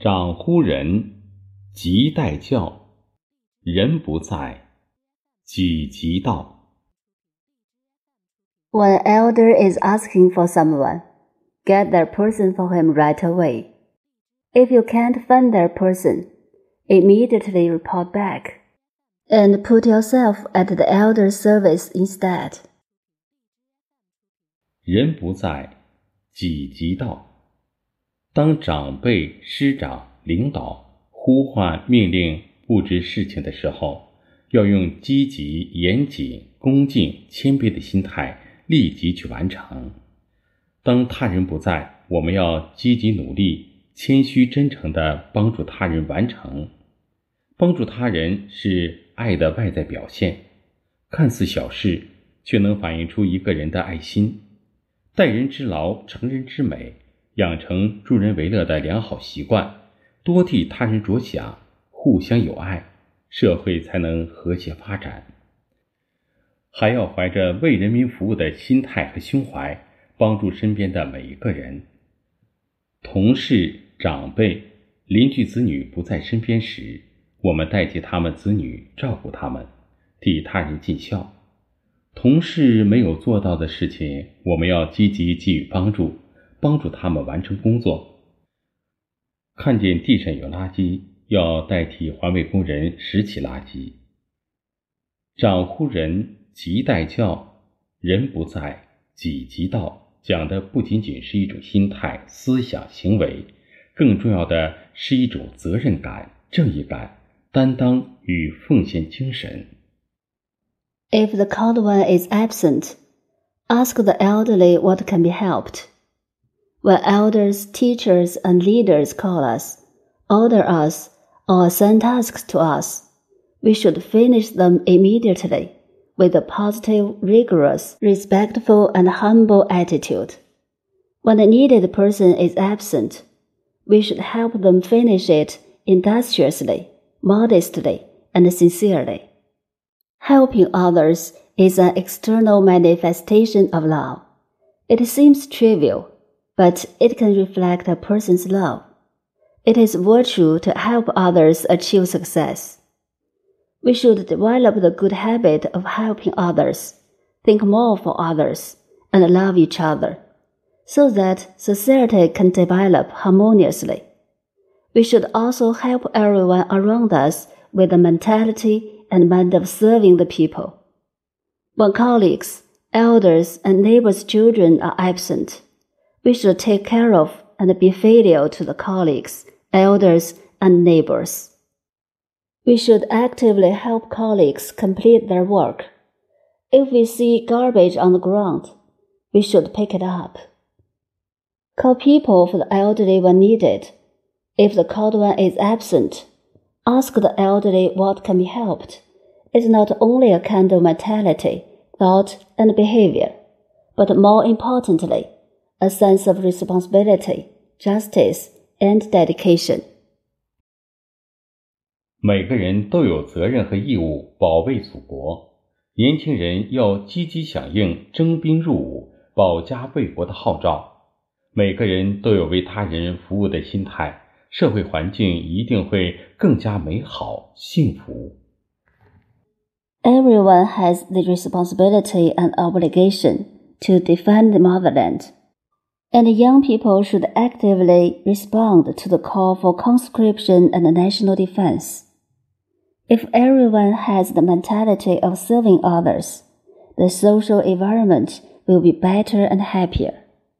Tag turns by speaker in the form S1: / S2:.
S1: 长呼人，即待教，人不在，己即道。
S2: When elder is asking for someone, get that person for him right away. If you can't find that person, immediately report back and put yourself at the elder's service instead.
S1: 人不在，己即到。当长辈、师长、领导呼唤、命令、布置事情的时候，要用积极、严谨、恭敬、谦卑的心态，立即去完成。当他人不在，我们要积极努力、谦虚真诚地帮助他人完成。帮助他人是爱的外在表现，看似小事，却能反映出一个人的爱心。待人之劳，成人之美，养成助人为乐的良好习惯，多替他人着想，互相友爱，社会才能和谐发展。还要怀着为人民服务的心态和胸怀，帮助身边的每一个人。同事、长辈、邻居子女不在身边时，我们代替他们子女照顾他们，替他人尽孝。同事没有做到的事情，我们要积极给予帮助，帮助他们完成工作。看见地上有垃圾，要代替环卫工人拾起垃圾。长呼人，即待教，人不在，己即到。讲的不仅仅是一种心态、思想、行为，更重要的是一种责任感、正义感、担当与奉献精神。
S2: If the called one is absent, ask the elderly what can be helped. When elders, teachers, and leaders call us, order us, or assign tasks to us, we should finish them immediately with a positive, rigorous, respectful, and humble attitude. When the needed person is absent, we should help them finish it industriously, modestly, and sincerely. Helping others is an external manifestation of love. It seems trivial, but it can reflect a person's love. It is virtue to help others achieve success. We should develop the good habit of helping others, think more for others, and love each other, so that society can develop harmoniously. We should also help everyone around us with the mentality and mind of serving the people. When colleagues, elders, and neighbors' children are absent, we should take care of and be filial to the colleagues, elders, and neighbors. We should actively help colleagues complete their work. If we see garbage on the ground, we should pick it up. Call people for the elderly when needed. If the called one is absent, ask the elderly what can be helped. It's not only a kind of mentality, thought, and behavior, but more importantly, a sense of responsibility, justice, and dedication.
S1: 每个人都有责任和义务保卫祖国，年轻人要积极响应征兵入伍、保家卫国的号召。每个人都有为他人服务的心态，社会环境一定会更加美好、幸福。
S2: Everyone has the responsibility and obligation to defend the motherland, and young people should actively respond to the call for conscription and national defense. If everyone has the mentality of serving others, the social environment will be better and happier.